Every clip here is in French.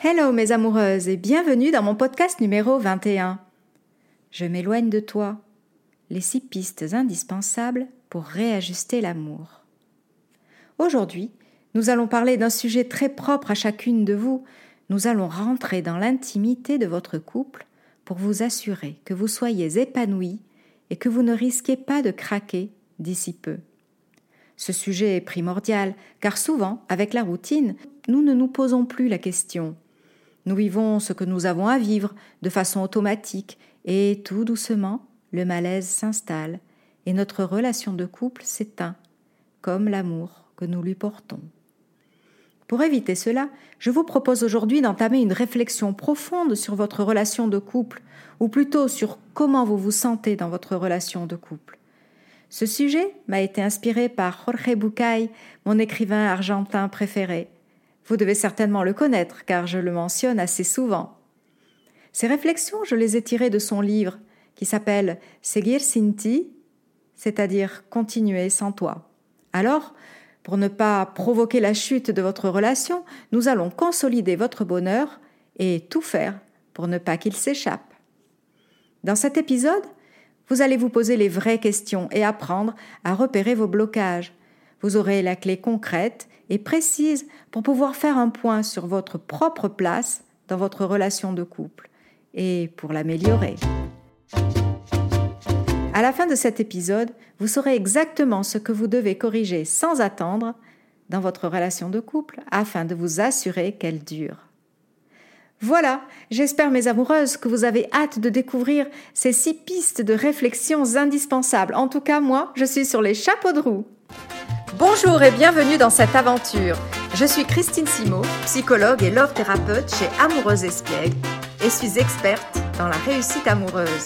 Hello mes amoureuses et bienvenue dans mon podcast numéro 21. Je m'éloigne de toi. Les six pistes indispensables pour réajuster l'amour. Aujourd'hui, nous allons parler d'un sujet très propre à chacune de vous. Nous allons rentrer dans l'intimité de votre couple pour vous assurer que vous soyez épanouis et que vous ne risquez pas de craquer d'ici peu. Ce sujet est primordial car souvent, avec la routine, nous ne nous posons plus la question nous vivons ce que nous avons à vivre de façon automatique et tout doucement, le malaise s'installe et notre relation de couple s'éteint, comme l'amour que nous lui portons. Pour éviter cela, je vous propose aujourd'hui d'entamer une réflexion profonde sur votre relation de couple, ou plutôt sur comment vous vous sentez dans votre relation de couple. Ce sujet m'a été inspiré par Jorge Bucay, mon écrivain argentin préféré, vous devez certainement le connaître, car je le mentionne assez souvent. Ces réflexions, je les ai tirées de son livre, qui s'appelle Seguir sin ti, c'est-à-dire continuer sans toi. Alors, pour ne pas provoquer la chute de votre relation, nous allons consolider votre bonheur et tout faire pour ne pas qu'il s'échappe. Dans cet épisode, vous allez vous poser les vraies questions et apprendre à repérer vos blocages. Vous aurez la clé concrète et précise pour pouvoir faire un point sur votre propre place dans votre relation de couple et pour l'améliorer. À la fin de cet épisode, vous saurez exactement ce que vous devez corriger sans attendre dans votre relation de couple afin de vous assurer qu'elle dure. Voilà, j'espère mes amoureuses que vous avez hâte de découvrir ces six pistes de réflexions indispensables. En tout cas, moi, je suis sur les chapeaux de roue. Bonjour et bienvenue dans cette aventure. Je suis Christine Simo, psychologue et love thérapeute chez Amoureuse Espiègle et suis experte dans la réussite amoureuse.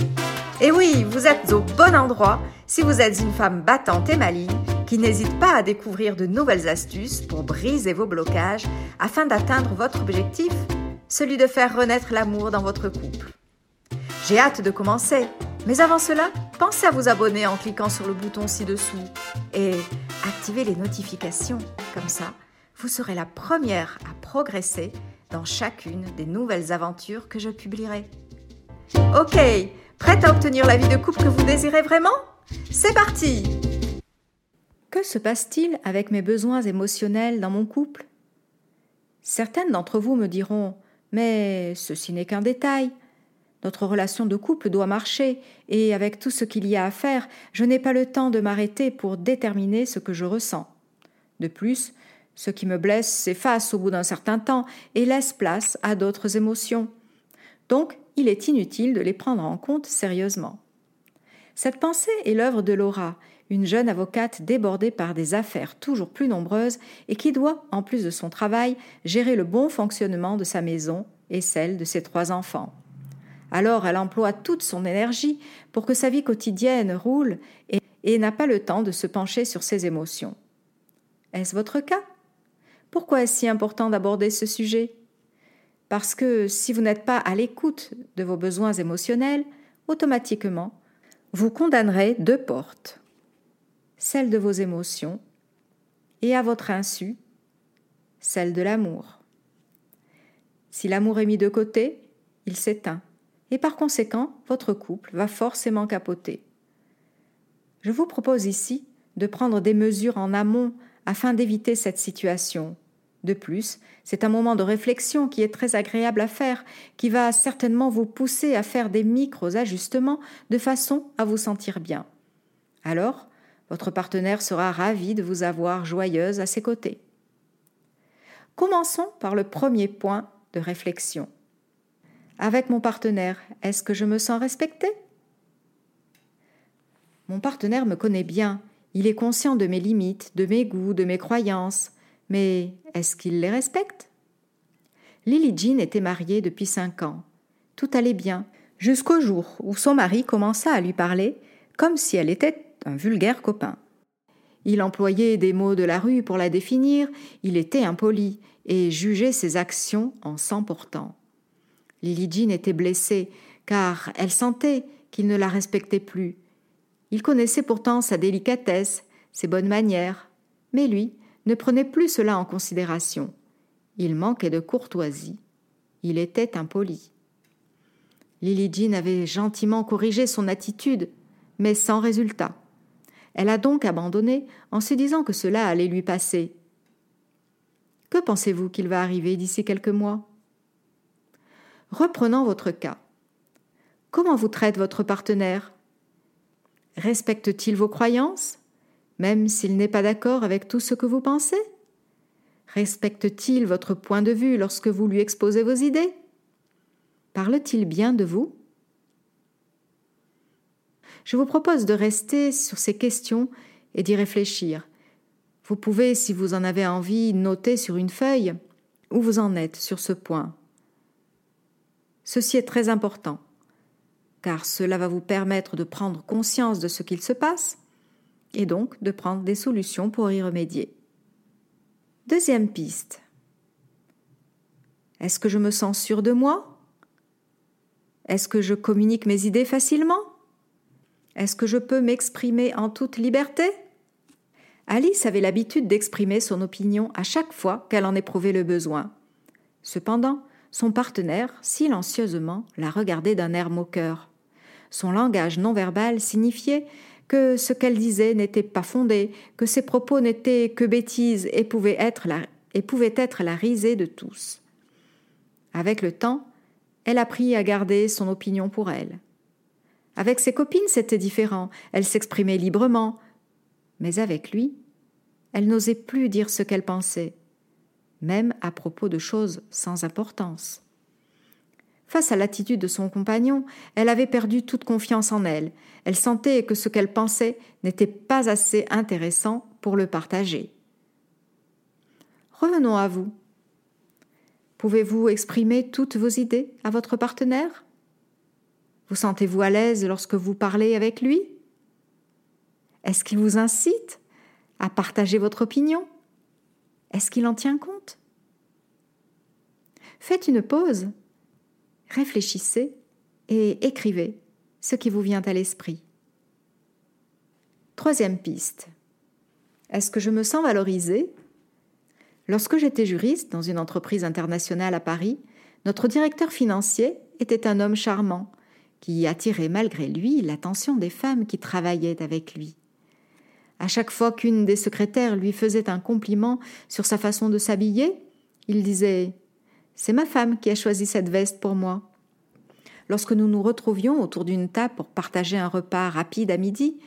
Et oui, vous êtes au bon endroit si vous êtes une femme battante et maligne qui n'hésite pas à découvrir de nouvelles astuces pour briser vos blocages afin d'atteindre votre objectif, celui de faire renaître l'amour dans votre couple. J'ai hâte de commencer, mais avant cela, pensez à vous abonner en cliquant sur le bouton ci-dessous et activez les notifications. Comme ça, vous serez la première à progresser dans chacune des nouvelles aventures que je publierai. Ok, prête à obtenir la vie de couple que vous désirez vraiment? C'est parti Que se passe-t-il avec mes besoins émotionnels dans mon couple? Certaines d'entre vous me diront Mais ceci n'est qu'un détail. Notre relation de couple doit marcher, et avec tout ce qu'il y a à faire, je n'ai pas le temps de m'arrêter pour déterminer ce que je ressens. De plus, ce qui me blesse s'efface au bout d'un certain temps et laisse place à d'autres émotions. Donc, il est inutile de les prendre en compte sérieusement. Cette pensée est l'œuvre de Laura, une jeune avocate débordée par des affaires toujours plus nombreuses et qui doit, en plus de son travail, gérer le bon fonctionnement de sa maison et celle de ses trois enfants. Alors elle emploie toute son énergie pour que sa vie quotidienne roule et, n'a pas le temps de se pencher sur ses émotions. Est-ce votre cas? Pourquoi est-ce si important d'aborder ce sujet? Parce que si vous n'êtes pas à l'écoute de vos besoins émotionnels, automatiquement, vous condamnerez deux portes. Celle de vos émotions et à votre insu, celle de l'amour. Si l'amour est mis de côté, il s'éteint et par conséquent, votre couple va forcément capoter. Je vous propose ici de prendre des mesures en amont afin d'éviter cette situation. De plus, c'est un moment de réflexion qui est très agréable à faire, qui va certainement vous pousser à faire des micros-ajustements de façon à vous sentir bien. Alors, votre partenaire sera ravi de vous avoir joyeuse à ses côtés. Commençons par le premier point de réflexion. Avec mon partenaire, est-ce que je me sens respectée? Mon partenaire me connaît bien, il est conscient de mes limites, de mes goûts, de mes croyances, mais est-ce qu'il les respecte? Lily Jean était mariée depuis cinq ans. Tout allait bien, jusqu'au jour où son mari commença à lui parler comme si elle était un vulgaire copain. Il employait des mots de la rue pour la définir, il était impoli et jugeait ses actions en s'emportant. Lily Jean était blessée, car elle sentait qu'il ne la respectait plus. Il connaissait pourtant sa délicatesse, ses bonnes manières, mais lui ne prenait plus cela en considération. Il manquait de courtoisie Il était impoli. Lily Jean avait gentiment corrigé son attitude, mais sans résultat. Elle a donc abandonné en se disant que cela allait lui passer. Que pensez-vous qu'il va arriver d'ici quelques mois? Reprenons votre cas. Comment vous traite votre partenaire? Respecte-t-il vos croyances, même s'il n'est pas d'accord avec tout ce que vous pensez? Respecte-t-il votre point de vue lorsque vous lui exposez vos idées? Parle-t-il bien de vous? Je vous propose de rester sur ces questions et d'y réfléchir. Vous pouvez, si vous en avez envie, noter sur une feuille où vous en êtes sur ce point. Ceci est très important car cela va vous permettre de prendre conscience de ce qu'il se passe et donc de prendre des solutions pour y remédier. Deuxième piste. Est-ce que je me sens sûr de moi? Est-ce que je communique mes idées facilement? Est-ce que je peux m'exprimer en toute liberté? Alice avait l'habitude d'exprimer son opinion à chaque fois qu'elle en éprouvait le besoin. Cependant, son partenaire, silencieusement, la regardait d'un air moqueur. Son langage non verbal signifiait que ce qu'elle disait n'était pas fondé, que ses propos n'étaient que bêtises et pouvaient être la, et pouvaient être la risée de tous. Avec le temps, elle apprit à garder son opinion pour elle. Avec ses copines, c'était différent, elle s'exprimait librement, mais avec lui, elle n'osait plus dire ce qu'elle pensait, même à propos de choses sans importance. Face à l'attitude de son compagnon, elle avait perdu toute confiance en elle. Elle sentait que ce qu'elle pensait n'était pas assez intéressant pour le partager. Revenons à vous. Pouvez-vous exprimer toutes vos idées à votre partenaire? Vous sentez-vous à l'aise lorsque vous parlez avec lui? Est-ce qu'il vous incite à partager votre opinion? Est-ce qu'il en tient compte? Faites une pause réfléchissez et écrivez ce qui vous vient à l'esprit. Troisième piste. Est-ce que je me sens valorisée? Lorsque j'étais juriste dans une entreprise internationale à Paris, notre directeur financier était un homme charmant qui attirait malgré lui l'attention des femmes qui travaillaient avec lui. À chaque fois qu'une des secrétaires lui faisait un compliment sur sa façon de s'habiller, il disait c'est ma femme qui a choisi cette veste pour moi. Lorsque nous nous retrouvions autour d'une table pour partager un repas rapide à midi,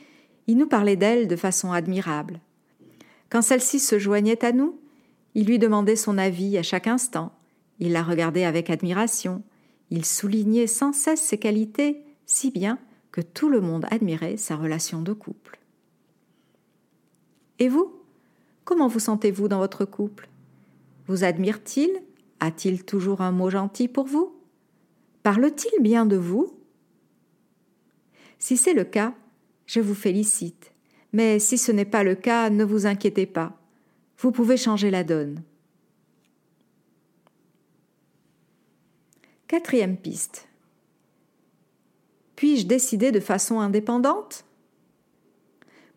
il nous parlait d'elle de façon admirable. Quand celle-ci se joignait à nous, il lui demandait son avis à chaque instant, il la regardait avec admiration, il soulignait sans cesse ses qualités, si bien que tout le monde admirait sa relation de couple. Et vous Comment vous sentez-vous dans votre couple? Vous admire-t-il? A-t-il toujours un mot gentil pour vous? Parle-t-il bien de vous? Si c'est le cas, je vous félicite. Mais si ce n'est pas le cas, ne vous inquiétez pas. Vous pouvez changer la donne. Quatrième piste. Puis-je décider de façon indépendante?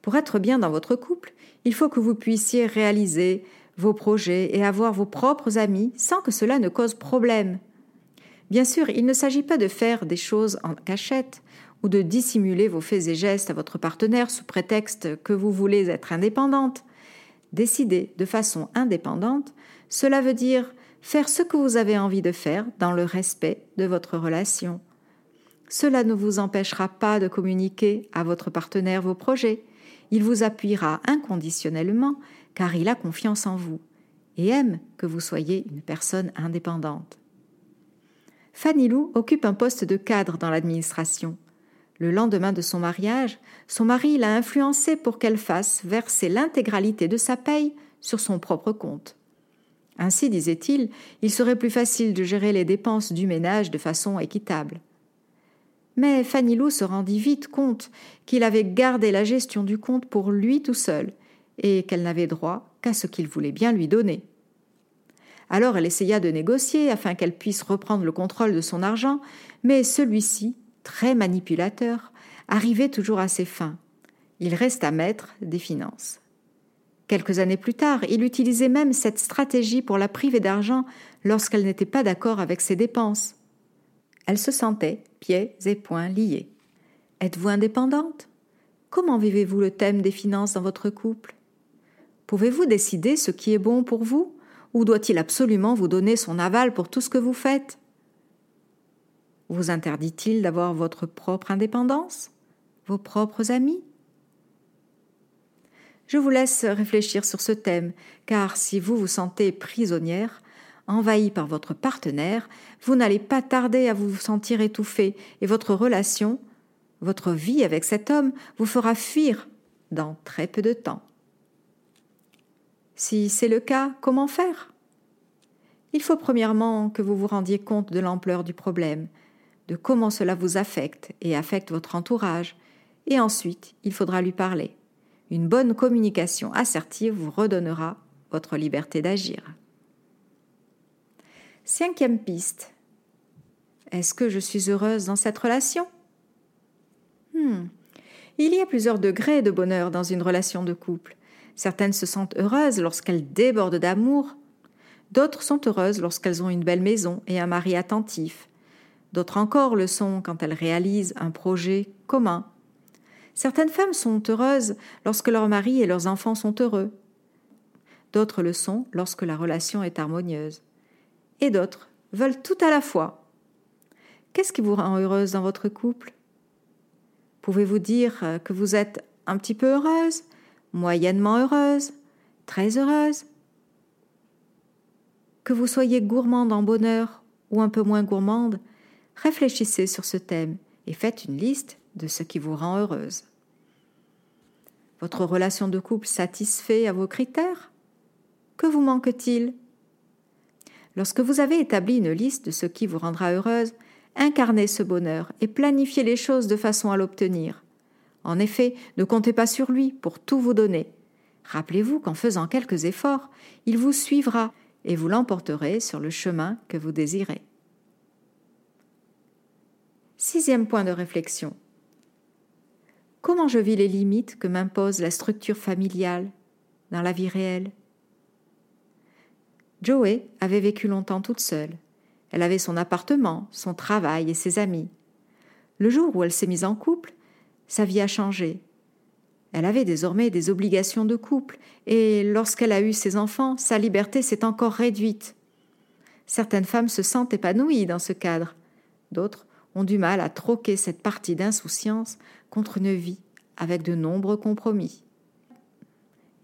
Pour être bien dans votre couple, il faut que vous puissiez réaliser vos projets et avoir vos propres amis sans que cela ne cause problème. Bien sûr, il ne s'agit pas de faire des choses en cachette ou de dissimuler vos faits et gestes à votre partenaire sous prétexte que vous voulez être indépendante. Décider de façon indépendante, cela veut dire faire ce que vous avez envie de faire dans le respect de votre relation. Cela ne vous empêchera pas de communiquer à votre partenaire vos projets. Il vous appuiera inconditionnellement car il a confiance en vous et aime que vous soyez une personne indépendante. Fanny Lou occupe un poste de cadre dans l'administration. Le lendemain de son mariage, son mari l'a influencée pour qu'elle fasse verser l'intégralité de sa paye sur son propre compte. Ainsi, disait-il, il serait plus facile de gérer les dépenses du ménage de façon équitable. Mais Fanny Lou se rendit vite compte qu'il avait gardé la gestion du compte pour lui tout seul et qu'elle n'avait droit qu'à ce qu'il voulait bien lui donner. Alors elle essaya de négocier afin qu'elle puisse reprendre le contrôle de son argent, mais celui-ci, très manipulateur, arrivait toujours à ses fins. Il resta maître des finances. Quelques années plus tard, il utilisait même cette stratégie pour la priver d'argent lorsqu'elle n'était pas d'accord avec ses dépenses. Elle se sentait pieds et poings liés. Êtes-vous indépendante? Comment vivez-vous le thème des finances dans votre couple? Pouvez-vous décider ce qui est bon pour vous? Ou doit-il absolument vous donner son aval pour tout ce que vous faites? Vous interdit-il d'avoir votre propre indépendance? Vos propres amis? Je vous laisse réfléchir sur ce thème, car si vous vous sentez prisonnière, envahie par votre partenaire, vous n'allez pas tarder à vous sentir étouffée et votre relation, votre vie avec cet homme vous fera fuir dans très peu de temps. Si c'est le cas, comment faire? Il faut premièrement que vous vous rendiez compte de l'ampleur du problème, de comment cela vous affecte et affecte votre entourage, et ensuite il faudra lui parler. Une bonne communication assertive vous redonnera votre liberté d'agir. Cinquième piste. Est-ce que je suis heureuse dans cette relation? Hmm. Il y a plusieurs degrés de bonheur dans une relation de couple. Certaines se sentent heureuses lorsqu'elles débordent d'amour. D'autres sont heureuses lorsqu'elles ont une belle maison et un mari attentif. D'autres encore le sont quand elles réalisent un projet commun Certaines femmes sont heureuses lorsque leur mari et leurs enfants sont heureux. D'autres le sont lorsque la relation est harmonieuse. Et d'autres veulent tout à la fois. Qu'est-ce qui vous rend heureuse dans votre couple? Pouvez-vous dire que vous êtes un petit peu heureuse, moyennement heureuse, très heureuse? Que vous soyez gourmande en bonheur ou un peu moins gourmande, réfléchissez sur ce thème et faites une liste de ce qui vous rend heureuse. Votre relation de couple satisfait à vos critères? Que vous manque-t-il? Lorsque vous avez établi une liste de ce qui vous rendra heureuse, incarnez ce bonheur et planifiez les choses de façon à l'obtenir. En effet, ne comptez pas sur lui pour tout vous donner. Rappelez-vous qu'en faisant quelques efforts, il vous suivra et vous l'emporterez sur le chemin que vous désirez. Sixième point de réflexion. Comment je vis les limites que m'impose la structure familiale dans la vie réelle? Joey avait vécu longtemps toute seule. Elle avait son appartement, son travail et ses amis. Le jour où elle s'est mise en couple, sa vie a changé. Elle avait désormais des obligations de couple, et lorsqu'elle a eu ses enfants, sa liberté s'est encore réduite. Certaines femmes se sentent épanouies dans ce cadre, d'autres ont du mal à troquer cette partie d'insouciance contre une vie avec de nombreux compromis.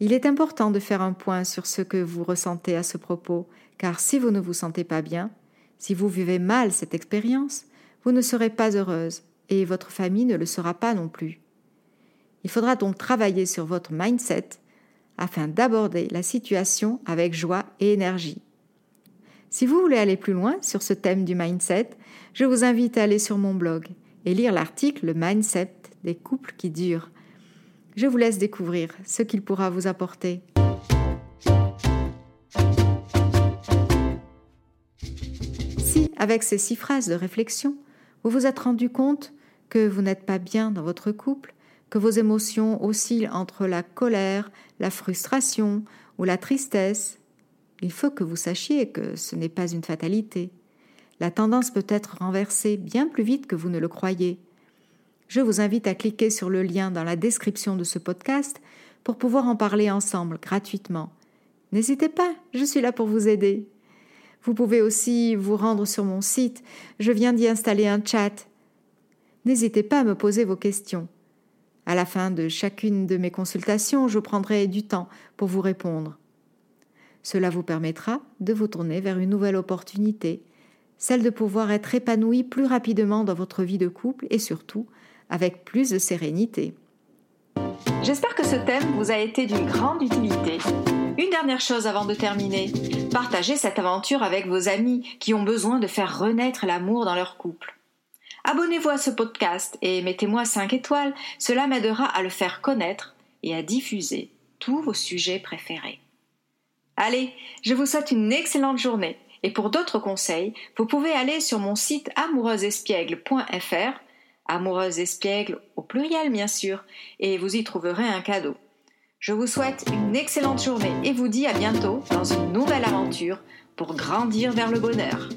Il est important de faire un point sur ce que vous ressentez à ce propos, car si vous ne vous sentez pas bien, si vous vivez mal cette expérience, vous ne serez pas heureuse et votre famille ne le sera pas non plus. Il faudra donc travailler sur votre mindset afin d'aborder la situation avec joie et énergie. Si vous voulez aller plus loin sur ce thème du mindset, je vous invite à aller sur mon blog et lire l'article Le mindset des couples qui durent. Je vous laisse découvrir ce qu'il pourra vous apporter. Si, avec ces six phrases de réflexion, vous vous êtes rendu compte que vous n'êtes pas bien dans votre couple, que vos émotions oscillent entre la colère, la frustration ou la tristesse, il faut que vous sachiez que ce n'est pas une fatalité. La tendance peut être renversée bien plus vite que vous ne le croyez. Je vous invite à cliquer sur le lien dans la description de ce podcast pour pouvoir en parler ensemble gratuitement. N'hésitez pas, je suis là pour vous aider. Vous pouvez aussi vous rendre sur mon site, je viens d'y installer un chat. N'hésitez pas à me poser vos questions. À la fin de chacune de mes consultations, je prendrai du temps pour vous répondre. Cela vous permettra de vous tourner vers une nouvelle opportunité, celle de pouvoir être épanoui plus rapidement dans votre vie de couple et surtout avec plus de sérénité. J'espère que ce thème vous a été d'une grande utilité. Une dernière chose avant de terminer. Partagez cette aventure avec vos amis qui ont besoin de faire renaître l'amour dans leur couple. Abonnez-vous à ce podcast et mettez-moi 5 étoiles, cela m'aidera à le faire connaître et à diffuser tous vos sujets préférés. Allez, je vous souhaite une excellente journée et pour d'autres conseils, vous pouvez aller sur mon site amoureuseespiègle.fr, amoureuse espiègle au pluriel bien sûr, et vous y trouverez un cadeau. Je vous souhaite une excellente journée et vous dis à bientôt dans une nouvelle aventure pour grandir vers le bonheur.